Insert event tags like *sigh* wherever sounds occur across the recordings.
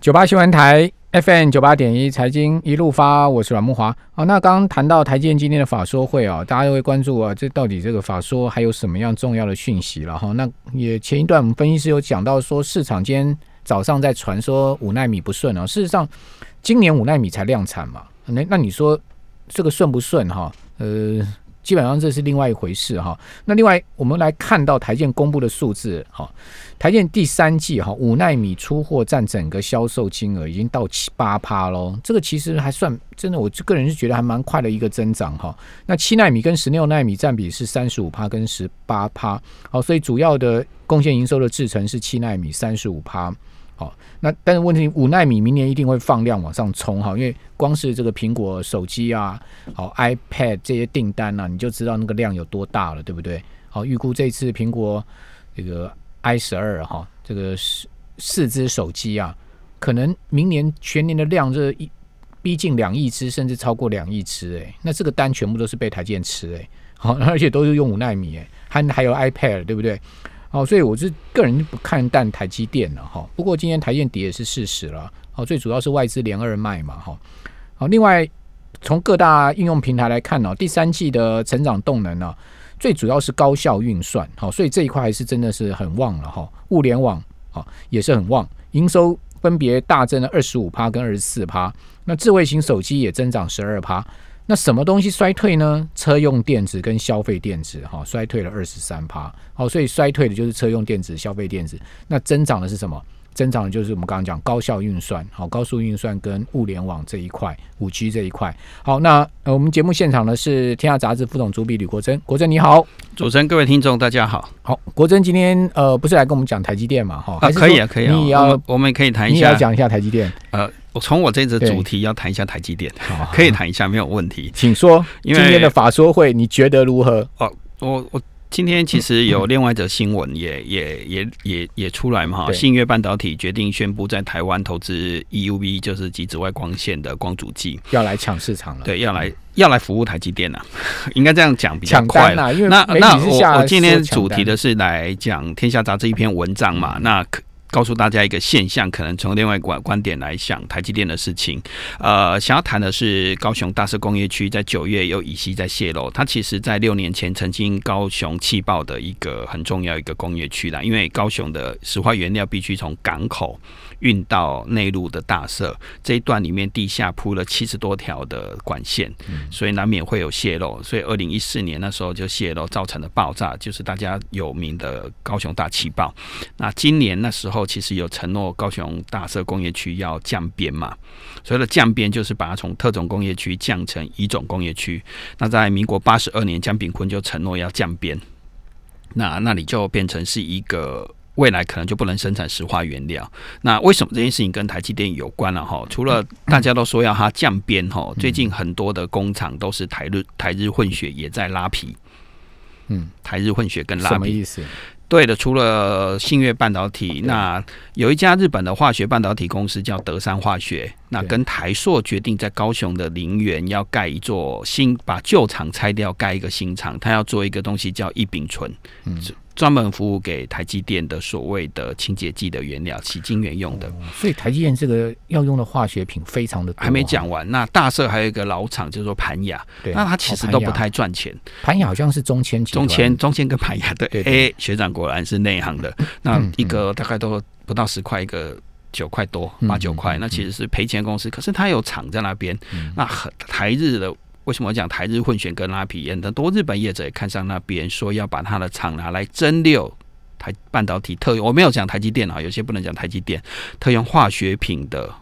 九八新闻台 FM 九八点一财经一路发，我是阮木华。好，那刚刚谈到台积电今天的法说会啊，大家都会关注啊，这到底这个法说还有什么样重要的讯息了哈？那也前一段我们分析师有讲到说，市场今天早上在传说五纳米不顺啊，事实上今年五纳米才量产嘛，那那你说这个顺不顺哈？呃。基本上这是另外一回事哈。那另外我们来看到台建公布的数字哈，台建第三季哈五纳米出货占整个销售金额已经到七八趴喽。这个其实还算真的，我个人是觉得还蛮快的一个增长哈。那七纳米跟十六纳米占比是三十五趴跟十八趴，好，所以主要的贡献营收的制成是七纳米三十五趴。好，那但是问题五纳米明年一定会放量往上冲哈，因为光是这个苹果手机啊，好 iPad 这些订单呢，你就知道那个量有多大了，对不对？好，预估这次苹果这个 i 十二哈，这个四四只手机啊，可能明年全年的量这一逼近两亿只，甚至超过两亿只哎，那这个单全部都是被台积电吃哎，好，而且都是用五纳米哎，还还有 iPad 对不对？哦，所以我是个人不看淡台积电了哈。不过今天台积电跌也是事实了。哦，最主要是外资连二卖嘛哈。好，另外从各大应用平台来看呢，第三季的成长动能呢，最主要是高效运算。好，所以这一块还是真的是很旺了哈。物联网啊也是很旺，营收分别大增了二十五趴跟二十四趴。那智慧型手机也增长十二趴。那什么东西衰退呢？车用电子跟消费电子，哈，衰退了二十三趴，好，所以衰退的就是车用电子、消费电子。那增长的是什么？增长的就是我们刚刚讲高效运算，好，高速运算跟物联网这一块，五 G 这一块。好，那呃，我们节目现场呢是天下杂志副总主笔吕国珍，国珍你好，主持人各位听众大家好，好，国珍今天呃不是来跟我们讲台积电嘛，哈，啊可以啊可以啊，你也要我们可以谈一下，你要讲一下台积电，呃，我从我这次主题要谈一下台积电，可以谈一下没有问题，请说，今天的法说会你觉得如何？哦，我我。今天其实有另外一则新闻，也也也也也出来嘛哈。信越半导体决定宣布在台湾投资 EUV，就是极紫外光线的光阻剂，要来抢市场了。对，要来要来服务台积电了，*laughs* 应该这样讲比较快那那我我今天主题的是来讲《天下杂志》一篇文章嘛，那可。告诉大家一个现象，可能从另外观观点来想台积电的事情。呃，想要谈的是高雄大社工业区在九月有乙烯在泄露，它其实在六年前曾经高雄气爆的一个很重要一个工业区啦，因为高雄的石化原料必须从港口。运到内陆的大社这一段里面，地下铺了七十多条的管线，所以难免会有泄漏。所以二零一四年那时候就泄漏造成的爆炸，就是大家有名的高雄大气爆。那今年那时候其实有承诺高雄大社工业区要降编嘛，所谓的降编就是把它从特种工业区降成乙种工业区。那在民国八十二年，江炳坤就承诺要降编，那那里就变成是一个。未来可能就不能生产石化原料，那为什么这件事情跟台积电有关了哈？除了大家都说要它降边哈，最近很多的工厂都是台日台日混血也在拉皮，嗯，台日混血跟拉皮什么意思？对的，除了信越半导体，那有一家日本的化学半导体公司叫德山化学，那跟台硕决定在高雄的陵园要盖一座新，把旧厂拆掉，盖一个新厂，他要做一个东西叫异丙醇，嗯。专门服务给台积电的所谓的清洁剂的原料，洗晶圆用的。所以台积电这个要用的化学品非常的多。还没讲完，那大社还有一个老厂，就是说盘雅，那它其实都不太赚钱。盘雅好像是中签，中签，中签跟盘雅对。哎，学长果然是内行的。那一个大概都不到十块，一个九块多，八九块，那其实是赔钱公司。可是它有厂在那边，那很台日的。为什么讲台日混选跟拉皮？很多日本业者也看上那边，说要把他的厂拿来蒸馏台半导体特用。我没有讲台积电啊，有些不能讲台积电特用化学品的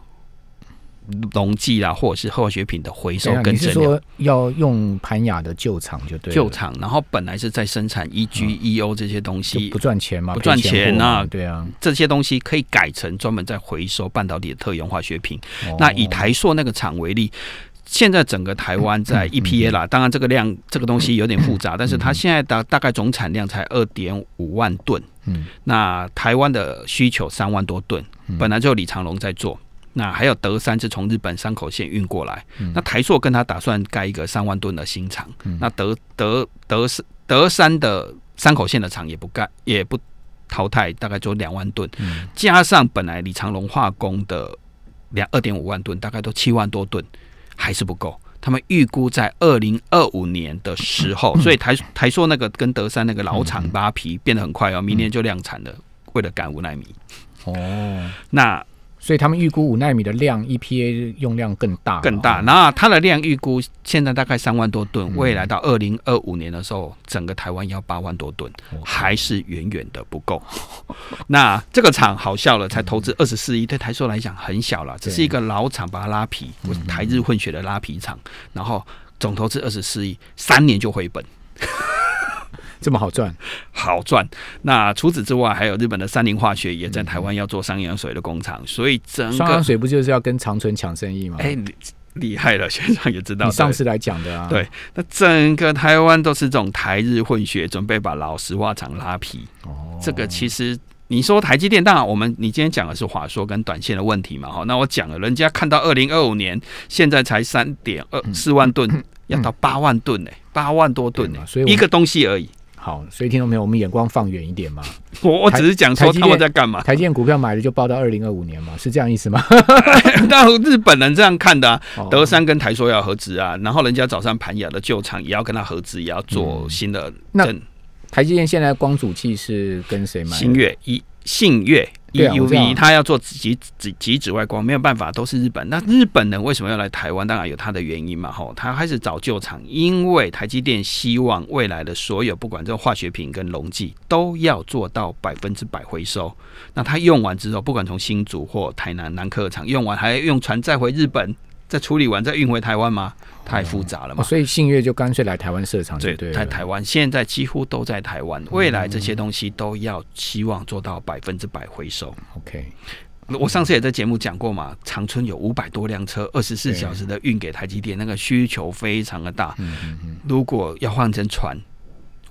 溶剂啦，或者是化学品的回收跟蒸馏。说要用盘雅的旧厂就对，旧厂，然后本来是在生产 EG、EO 这些东西，不赚钱嘛？不赚钱啊？对啊，这些东西可以改成专门在回收半导体的特用化学品。那以台硕那个厂为例。现在整个台湾在 EPA 啦，当然这个量这个东西有点复杂，但是它现在的大概总产量才二点五万吨。嗯，那台湾的需求三万多吨，本来就李长龙在做，那还有德山是从日本山口线运过来，那台塑跟他打算盖一个三万吨的新厂，那德德德山德山的山口线的厂也不盖也不淘汰，大概就两万吨，加上本来李长龙化工的。两二点五万吨，大概都七万多吨，还是不够。他们预估在二零二五年的时候，所以台台硕那个跟德山那个老厂扒皮变得很快哦，明年就量产了，为了赶五纳米。哦，那。所以他们预估五纳米的量 EPA 用量更大，更大。那它的量预估现在大概三万多吨，未来到二零二五年的时候，整个台湾要八万多吨，还是远远的不够。*laughs* 那这个厂好笑了，才投资二十四亿，对台塑来讲很小了，只是一个老厂把它拉皮，台日混血的拉皮厂，然后总投资二十四亿，三年就回本。这么好赚，好赚。那除此之外，还有日本的三菱化学也在台湾要做双氧水的工厂，所以整个双氧水不就是要跟长春抢生意吗？哎，厉害了，学长也知道。你上次来讲的啊，对。那整个台湾都是这种台日混血，准备把老石化厂拉皮。哦，这个其实你说台积电，当然我们你今天讲的是华硕跟短线的问题嘛，哈。那我讲了，人家看到二零二五年，现在才三点二四万吨，*laughs* 要到八万吨呢，八万多吨呢，所以一个东西而已。好，所以听众朋友，我们眼光放远一点嘛。*laughs* 我我只是讲说他们在干嘛。台建股票买了就报到二零二五年嘛，是这样意思吗？*laughs* 那日本人这样看的，德山跟台说要合资啊，然后人家早上盘雅的旧厂也要跟他合资，也要做新的。那台积电现在光主器是跟谁买？新月一信月。EUV，他要做极极极紫外光，没有办法，都是日本。那日本人为什么要来台湾？当然有他的原因嘛，吼，他开始找旧厂，因为台积电希望未来的所有，不管这个化学品跟溶剂，都要做到百分之百回收。那他用完之后，不管从新竹或台南南科厂用完，还要用船再回日本。再处理完再运回台湾吗？太复杂了嘛。所以信越就干脆来台湾设厂。对对，在台湾现在几乎都在台湾，未来这些东西都要希望做到百分之百回收。OK，我上次也在节目讲过嘛，长春有五百多辆车，二十四小时的运给台积电，那个需求非常的大。嗯嗯嗯，如果要换成船。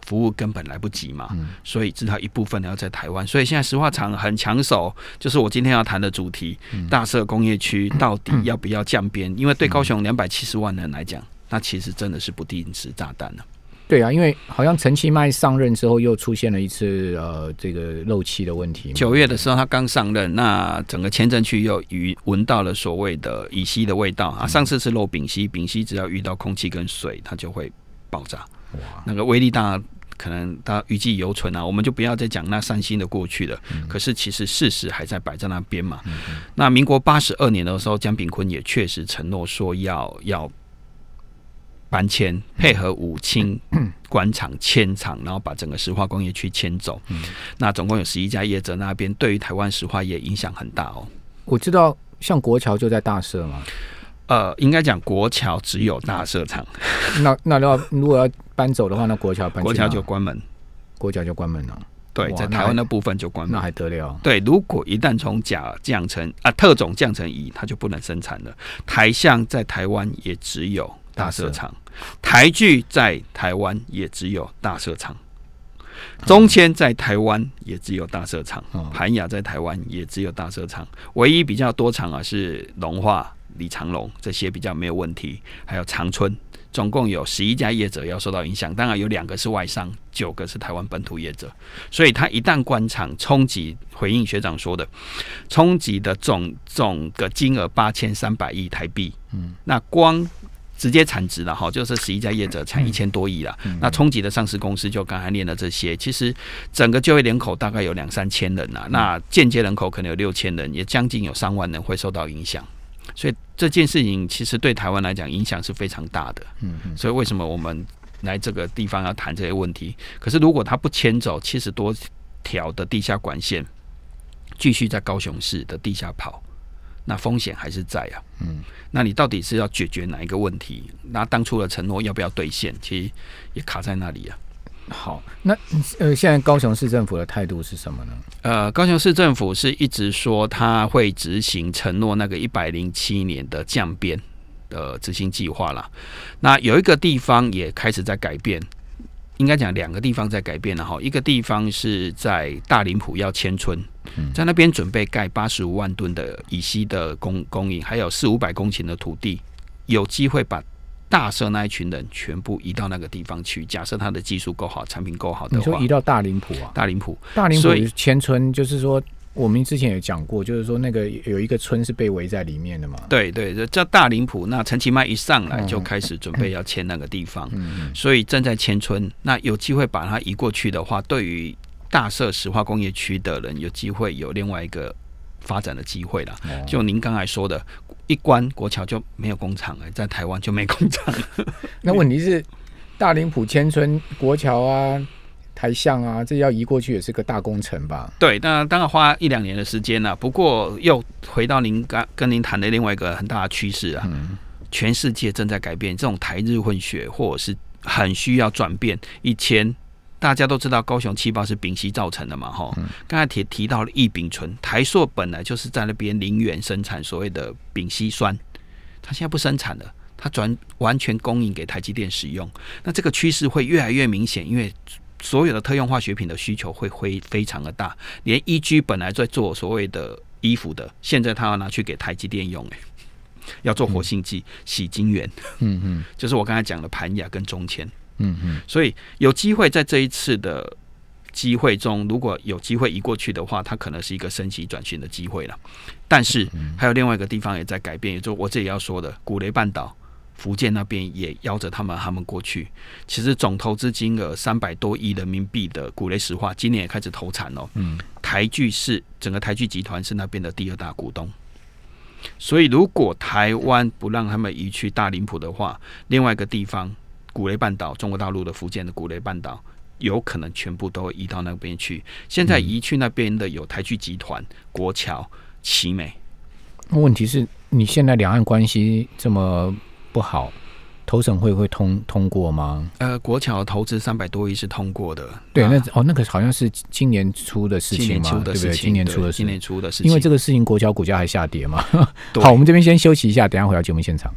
服务根本来不及嘛，所以至少一部分要在台湾。所以现在石化厂很抢手，就是我今天要谈的主题：大社工业区 *coughs* 到底要不要降边？因为对高雄两百七十万人来讲，那其实真的是不定时炸弹了。对啊，因为好像陈其迈上任之后又出现了一次呃这个漏气的问题。九月的时候他刚上任，那整个前镇区又与闻到了所谓的乙烯的味道啊。上次是漏丙烯，丙烯只要遇到空气跟水，它就会爆炸。哇，那个威力大。可能他余悸犹存啊，我们就不要再讲那三星的过去了。可是其实事实还在摆在那边嘛。那民国八十二年的时候，江炳坤也确实承诺说要要搬迁，配合武清 *coughs* 官场迁厂，然后把整个石化工业区迁走。那总共有十一家业者那边，对于台湾石化业影响很大哦。我知道，像国桥就在大社嘛。呃，应该讲国桥只有大社厂。那那要如果要搬走的话，那国桥搬国桥就关门，国桥就关门了。对，在台湾的部分就关门，那还得了？对，如果一旦从甲降成啊特种降成乙，它就不能生产了。台象在台湾也只有大社厂，台剧在台湾也只有大社厂，中签在台湾也只有大社厂，韩亚在台湾也只有大社厂，唯一比较多厂啊是龙化。李长龙这些比较没有问题，还有长春，总共有十一家业者要受到影响，当然有两个是外商，九个是台湾本土业者，所以他一旦关厂，冲击回应学长说的，冲击的总总个金额八千三百亿台币，嗯，那光直接产值了哈，就是十一家业者产一千多亿了，那冲击的上市公司就刚才念的这些，其实整个就业人口大概有两三千人呐，那间接人口可能有六千人，也将近有三万人会受到影响。所以这件事情其实对台湾来讲影响是非常大的。嗯嗯。所以为什么我们来这个地方要谈这些问题？可是如果他不迁走七十多条的地下管线，继续在高雄市的地下跑，那风险还是在啊。嗯。那你到底是要解决哪一个问题？那当初的承诺要不要兑现？其实也卡在那里啊。好，那呃，现在高雄市政府的态度是什么呢？呃，高雄市政府是一直说他会执行承诺那个一百零七年的降编的执行计划了。那有一个地方也开始在改变，应该讲两个地方在改变了哈。一个地方是在大林埔要迁村，在那边准备盖八十五万吨的乙烯的供供应，还有四五百公顷的土地，有机会把。大社那一群人全部移到那个地方去。假设他的技术够好，产品够好的话，你说移到大林浦啊？大林浦，大林浦迁村，就是说我们之前也讲过，就是说那个有一个村是被围在里面的嘛。对对，叫大林浦。那陈其迈一上来就开始准备要迁那个地方，所以正在迁村。那有机会把它移过去的话，对于大社石化工业区的人有机会有另外一个发展的机会了。就您刚才说的，一关国桥就没有工厂了，在台湾就没工厂。*laughs* 那问题是大林埔千村国桥啊。台象啊，这要移过去也是个大工程吧？对，那当然花一两年的时间了。不过又回到您刚跟您谈的另外一个很大的趋势啊，全世界正在改变，这种台日混血或者是很需要转变。以前大家都知道高雄气爆是丙烯造成的嘛，哈。刚才提提到了异丙醇，台塑本来就是在那边零元生产所谓的丙烯酸，它现在不生产了，它转完全供应给台积电使用。那这个趋势会越来越明显，因为。所有的特用化学品的需求会会非常的大，连 E.G. 本来在做所谓的衣服的，现在它要拿去给台积电用，哎，要做活性剂、洗晶圆，嗯嗯，*laughs* 就是我刚才讲的盘雅跟中签，嗯嗯，所以有机会在这一次的机会中，如果有机会移过去的话，它可能是一个升级转型的机会了。但是还有另外一个地方也在改变，也就我这里要说的，古雷半岛。福建那边也邀着他们，他们过去。其实总投资金额三百多亿人民币的古雷石化，今年也开始投产了。嗯，台剧是整个台剧集团是那边的第二大股东。所以如果台湾不让他们移去大林浦的话，另外一个地方古雷半岛，中国大陆的福建的古雷半岛，有可能全部都移到那边去。现在移去那边的有台剧集团、国桥、奇美。问题是你现在两岸关系这么。不好，投审会会通通过吗？呃，国桥投资三百多亿是通过的。对，那哦，那个好像是今年出的事情嘛，对不对？今年出的，今年出的事情。因为这个事情，国桥股价还下跌嘛。*laughs* 好，我们这边先休息一下，等下回到节目现场。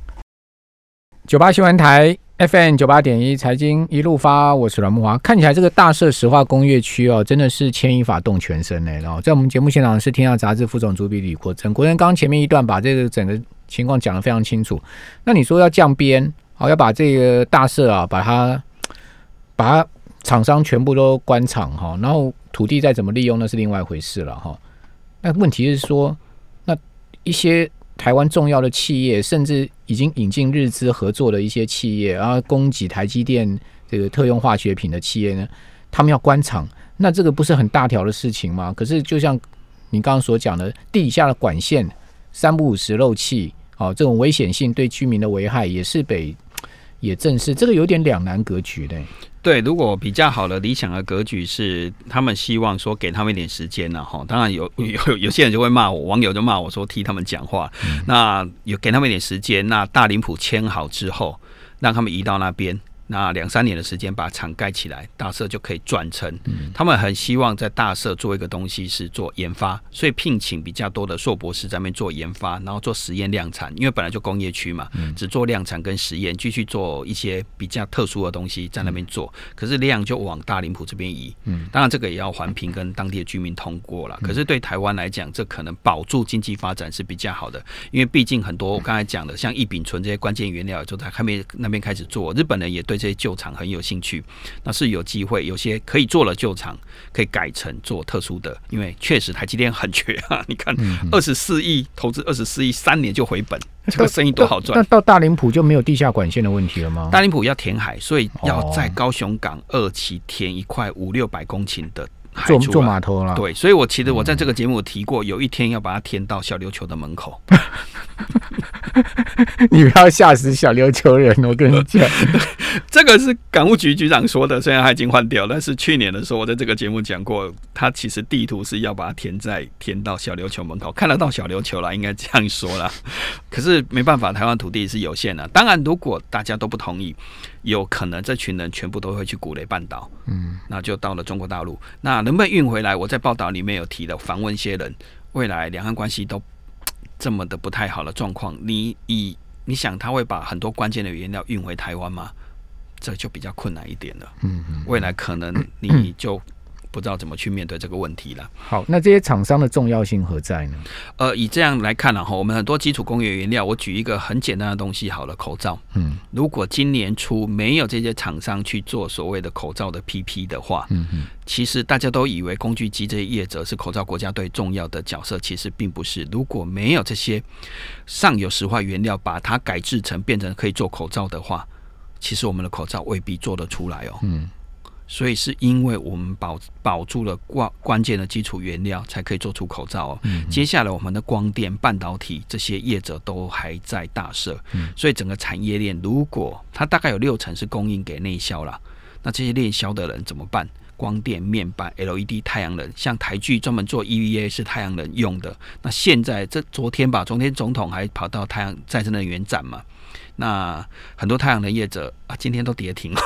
九八新闻台 FM 九八点一财经一路发，我是阮木华。看起来这个大社石化工业区哦，真的是牵一发动全身呢。然后在我们节目现场是《天下杂志》副总主笔李国珍。国珍刚前面一段把这个整个。情况讲得非常清楚，那你说要降边，好要把这个大社啊，把它把厂商全部都关厂哈，然后土地再怎么利用那是另外一回事了哈。那问题是说，那一些台湾重要的企业，甚至已经引进日资合作的一些企业，然后供给台积电这个特用化学品的企业呢，他们要关厂，那这个不是很大条的事情吗？可是就像你刚刚所讲的，地底下的管线三不五时漏气。哦，这种危险性对居民的危害也是被也正是这个有点两难格局的。对，如果比较好的理想的格局是，他们希望说给他们一点时间呢，哈。当然有有有些人就会骂我，网友就骂我说替他们讲话。那有给他们一点时间，那大林浦签好之后，让他们移到那边。那两三年的时间把厂盖起来，大社就可以转成。他们很希望在大社做一个东西是做研发，所以聘请比较多的硕博士在那边做研发，然后做实验量产。因为本来就工业区嘛，只做量产跟实验，继续做一些比较特殊的东西在那边做。可是量就往大林埔这边移。嗯当然这个也要环评跟当地的居民通过了。可是对台湾来讲，这可能保住经济发展是比较好的，因为毕竟很多我刚才讲的，像异丙醇这些关键原料就在还没那边开始做。日本人也对。这些旧厂很有兴趣，那是有机会，有些可以做了旧厂，可以改成做特殊的，因为确实台积电很 *laughs* 缺啊。你看，二十四亿投资二十四亿，三年就回本，这个生意多好赚。那到大林浦就没有地下管线的问题了吗？大林浦要填海，所以要在高雄港二期填一块五六百公顷的。做做码头了，对，所以我其实我在这个节目提过，有一天要把它填到小琉球的门口。*laughs* *laughs* 你不要吓死小琉球人，我跟你讲，*laughs* 这个是港务局局长说的，虽然他已经换掉，但是去年的时候我在这个节目讲过，他其实地图是要把它填在填到小琉球门口，看得到小琉球了，应该这样说了。*laughs* 可是没办法，台湾土地是有限的。当然，如果大家都不同意，有可能这群人全部都会去古雷半岛，嗯，那就到了中国大陆。那能不能运回来？我在报道里面有提的，访问一些人，未来两岸关系都。这么的不太好的状况，你以你想他会把很多关键的原料运回台湾吗？这就比较困难一点了。嗯嗯，未来可能你就不知道怎么去面对这个问题了。好，那这些厂商的重要性何在呢？呃，以这样来看呢，哈，我们很多基础工业原料，我举一个很简单的东西好了，口罩。嗯，如果今年初没有这些厂商去做所谓的口罩的 PP 的话，嗯嗯，其实大家都以为工具机这些业者是口罩国家队重要的角色，其实并不是。如果没有这些上游石化原料把它改制成变成可以做口罩的话，其实我们的口罩未必做得出来哦。嗯。所以是因为我们保保住了关关键的基础原料，才可以做出口罩哦。接下来我们的光电、半导体这些业者都还在大设，所以整个产业链如果它大概有六成是供应给内销了，那这些内销的人怎么办？光电、面板、LED、太阳能，像台剧专门做 EVA 是太阳能用的。那现在这昨天吧，昨天总统还跑到太阳再生能源展嘛？那很多太阳能业者啊，今天都跌停了。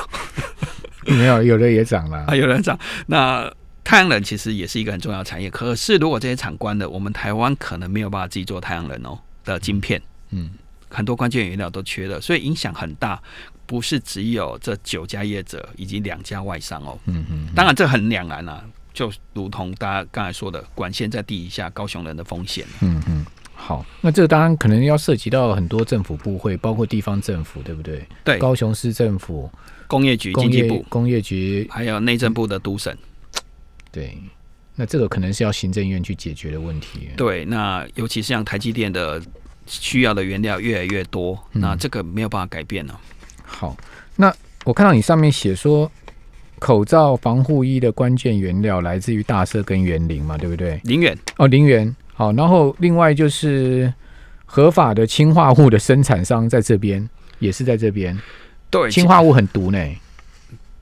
*laughs* 没有，有的也涨了啊，有人涨。那太阳能其实也是一个很重要的产业，可是如果这些厂关了，我们台湾可能没有办法自己做太阳能哦的晶片，嗯，很多关键原料都缺了，所以影响很大。不是只有这九家业者以及两家外商哦，嗯嗯，当然这很两难啊，就如同大家刚才说的，管线在地下，高雄人的风险，嗯嗯。好，那这个当然可能要涉及到很多政府部会，包括地方政府，对不对？对，高雄市政府。工业局、经济部、工业局，还有内政部的督审，对，那这个可能是要行政院去解决的问题。对，那尤其是像台积电的需要的原料越来越多，那这个没有办法改变了。好，那我看到你上面写说，口罩、防护衣的关键原料来自于大社跟园林嘛，对不对？林园哦，林园。好，然后另外就是合法的氢化物的生产商在这边，也是在这边。对，氢化物很毒呢。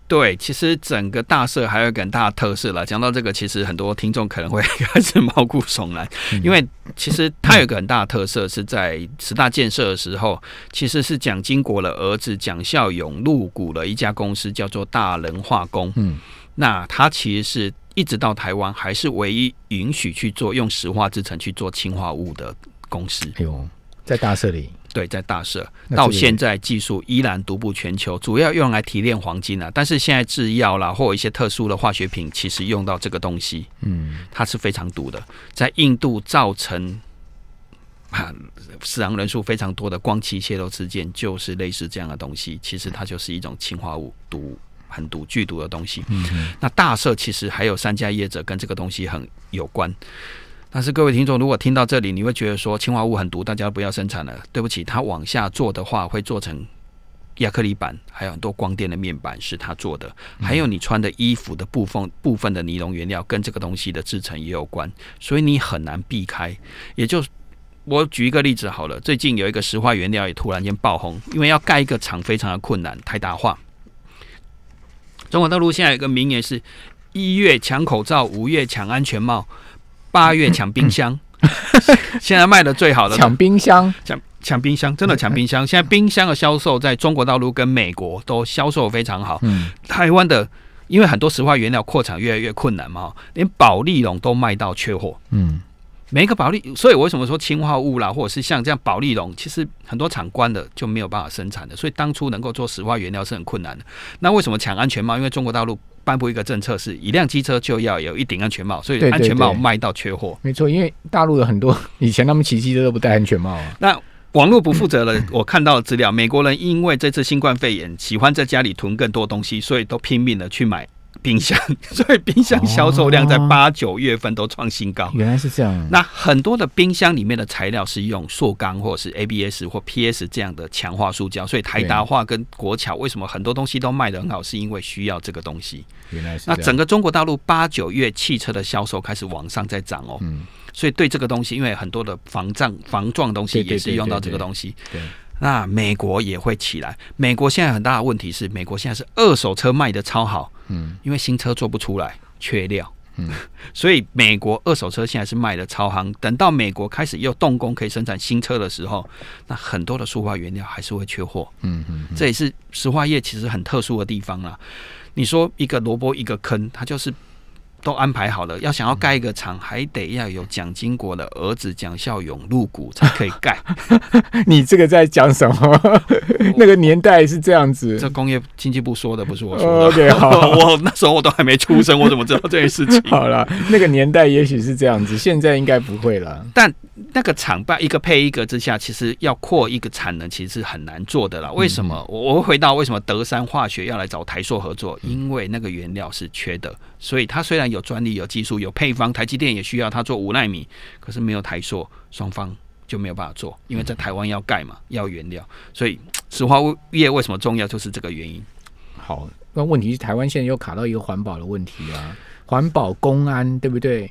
对，其实整个大社还有一个很大的特色了。讲到这个，其实很多听众可能会开始毛骨悚然，因为其实它有一个很大的特色，是在十大建设的时候，其实是蒋经国的儿子蒋孝勇入股了一家公司，叫做大人化工。嗯，那他其实是一直到台湾还是唯一允许去做用石化制成去做氢化物的公司。哎呦，在大社里。对，在大社到现在技术依然独步全球，主要用来提炼黄金啊。但是现在制药啦，或一些特殊的化学品，其实用到这个东西，嗯，它是非常毒的，在印度造成啊死亡人数非常多的光气泄漏事件，就是类似这样的东西。其实它就是一种氰化物，毒很毒、剧毒的东西。嗯，那大社其实还有三家业者跟这个东西很有关。但是各位听众，如果听到这里，你会觉得说氰化物很毒，大家不要生产了。对不起，它往下做的话，会做成亚克力板，还有很多光电的面板是它做的，还有你穿的衣服的部分部分的尼龙原料跟这个东西的制成也有关，所以你很难避开。也就我举一个例子好了，最近有一个石化原料也突然间爆红，因为要盖一个厂非常的困难，太大化。中国大陆现在有个名言是：一月抢口罩，五月抢安全帽。八月抢冰箱，*laughs* 现在卖的最好的抢冰箱，抢抢冰箱，真的抢冰箱。现在冰箱的销售在中国大陆跟美国都销售非常好。嗯，台湾的因为很多石化原料扩产越来越困难嘛，连保利龙都卖到缺货。嗯，每一个保利，所以我为什么说氰化物啦，或者是像这样保利龙，其实很多厂关了就没有办法生产的。所以当初能够做石化原料是很困难的。那为什么抢安全帽？因为中国大陆。颁布一个政策是，一辆机车就要有一顶安全帽，所以安全帽卖到缺货。没错，因为大陆有很多 *laughs* 以前他们骑机车都不戴安全帽啊。那网络不负责了，我看到资料，美国人因为这次新冠肺炎，喜欢在家里囤更多东西，所以都拼命的去买。冰箱，*laughs* 所以冰箱销售量在八九月份都创新高。原来是这样。那很多的冰箱里面的材料是用塑钢或者是 ABS 或 PS 这样的强化塑胶，所以台达化跟国桥为什么很多东西都卖得很好，是因为需要这个东西。原来是。那整个中国大陆八九月汽车的销售开始往上在涨哦。嗯。所以对这个东西，因为很多的防撞防撞东西也是用到这个东西。对。那美国也会起来。美国现在很大的问题是，美国现在是二手车卖的超好，嗯，因为新车做不出来，缺料，嗯，*laughs* 所以美国二手车现在是卖的超行。等到美国开始又动工可以生产新车的时候，那很多的塑化原料还是会缺货，嗯嗯，这也是石化业其实很特殊的地方啦。你说一个萝卜一个坑，它就是都安排好了，要想要盖一个厂，还得要有蒋经国的儿子蒋孝勇入股才可以盖。*laughs* 你这个在讲什么？*laughs* 那个年代是这样子。这工业经济部说的，不是我说的。OK，*laughs* 好，我那时候我都还没出生，我怎么知道这件事情？好了，那个年代也许是这样子，现在应该不会了。但那个厂办一个配一个之下，其实要扩一个产能，其实是很难做的啦。为什么？我我会回到为什么德山化学要来找台硕合作？因为那个原料是缺的，所以它虽然有专利、有技术、有配方，台积电也需要它做五纳米，可是没有台硕，双方就没有办法做，因为在台湾要盖嘛，要原料，所以石化业为什么重要，就是这个原因。好，那问题是台湾现在又卡到一个环保的问题啊，环保公安对不对？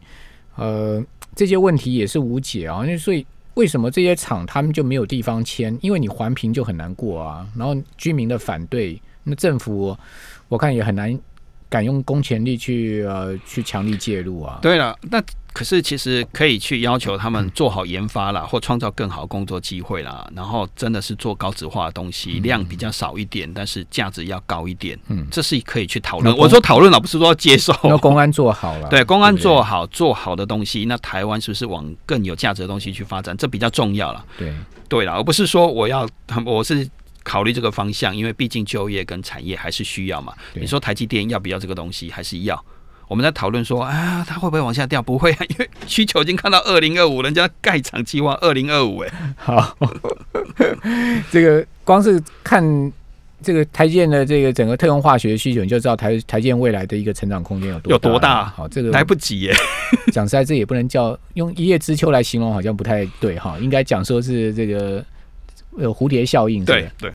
呃，这些问题也是无解啊，那所以为什么这些厂他们就没有地方签？因为你环评就很难过啊，然后居民的反对，那政府我看也很难。敢用公权力去呃去强力介入啊？对了，那可是其实可以去要求他们做好研发啦，或创造更好工作机会啦。然后真的是做高质化的东西，量比较少一点，但是价值要高一点。嗯，这是可以去讨论。我说讨论了，不是说要接受。那公安做好了，对，公安做好做好的东西，那台湾是不是往更有价值的东西去发展？这比较重要了。对，对了，而不是说我要，我是。考虑这个方向，因为毕竟就业跟产业还是需要嘛。你说台积电要不要这个东西？还是要？我们在讨论说，啊，它会不会往下掉？不会啊，因为需求已经看到二零二五，人家盖厂计划二零二五。哎，好，*laughs* 这个光是看这个台建的这个整个特用化学需求，你就知道台台建未来的一个成长空间有多有多大。好，这个来不及耶。*laughs* 讲实在，这也不能叫用一叶知秋来形容，好像不太对哈。应该讲说是这个。有蝴蝶效应，对对。